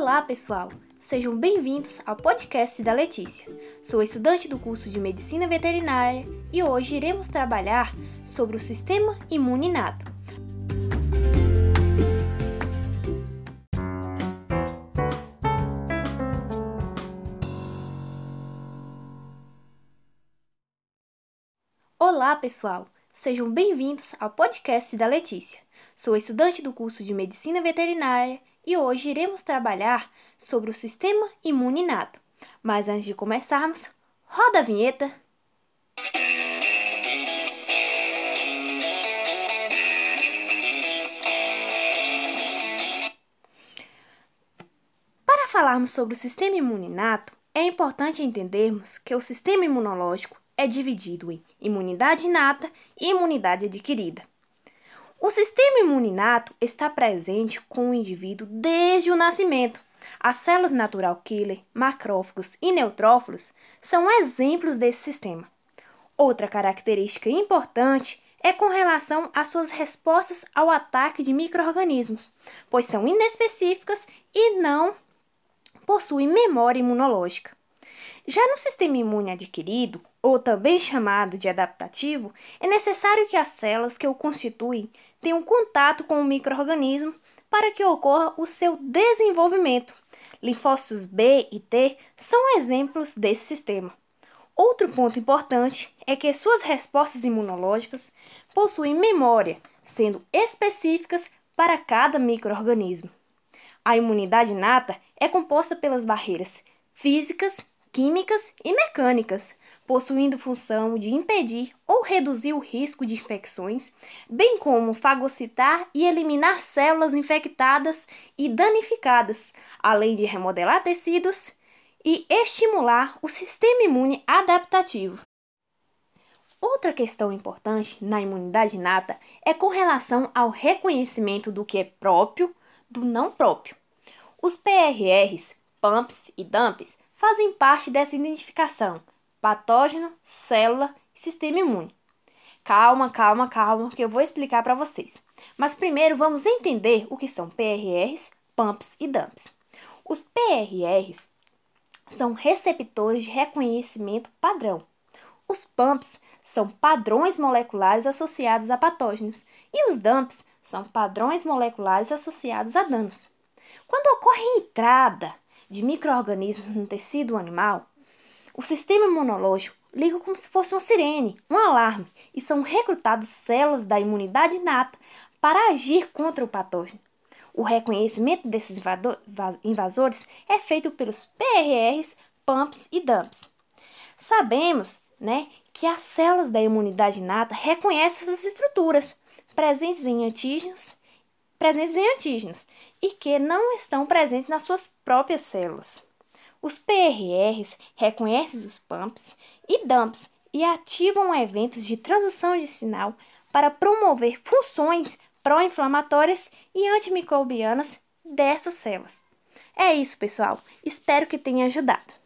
Olá, pessoal! Sejam bem-vindos ao podcast da Letícia. Sou estudante do curso de Medicina Veterinária e hoje iremos trabalhar sobre o sistema imune inato. Olá, pessoal! Sejam bem-vindos ao podcast da Letícia. Sou estudante do curso de Medicina Veterinária e hoje iremos trabalhar sobre o sistema imune inato. Mas antes de começarmos, roda a vinheta! Para falarmos sobre o sistema imune inato, é importante entendermos que o sistema imunológico é dividido em imunidade inata e imunidade adquirida. O sistema imune inato está presente com o indivíduo desde o nascimento. As células natural killer, macrófagos e neutrófilos são exemplos desse sistema. Outra característica importante é com relação às suas respostas ao ataque de microorganismos, pois são inespecíficas e não possuem memória imunológica. Já no sistema imune adquirido, ou também chamado de adaptativo, é necessário que as células que o constituem tenham contato com o microorganismo para que ocorra o seu desenvolvimento. Linfócitos B e T são exemplos desse sistema. Outro ponto importante é que suas respostas imunológicas possuem memória, sendo específicas para cada microorganismo. A imunidade inata é composta pelas barreiras físicas químicas e mecânicas, possuindo função de impedir ou reduzir o risco de infecções, bem como fagocitar e eliminar células infectadas e danificadas, além de remodelar tecidos e estimular o sistema imune adaptativo. Outra questão importante na imunidade inata é com relação ao reconhecimento do que é próprio do não próprio. Os PRRs, PAMPs e DAMPs fazem parte dessa identificação: patógeno, célula e sistema imune. Calma, calma, calma, que eu vou explicar para vocês. Mas primeiro vamos entender o que são PRRs, PAMPs e DAMPs. Os PRRs são receptores de reconhecimento padrão. Os PAMPs são padrões moleculares associados a patógenos e os DAMPs são padrões moleculares associados a danos. Quando ocorre entrada de microorganismos no tecido animal, o sistema imunológico liga como se fosse uma sirene, um alarme, e são recrutadas células da imunidade inata para agir contra o patógeno. O reconhecimento desses invasores é feito pelos PRRs, PAMPs e DAMPs. Sabemos né, que as células da imunidade inata reconhecem essas estruturas presentes em antígenos presentes em antígenos e que não estão presentes nas suas próprias células. Os PRRs reconhecem os PAMPs e DAMPs e ativam eventos de tradução de sinal para promover funções pró-inflamatórias e antimicrobianas dessas células. É isso, pessoal. Espero que tenha ajudado.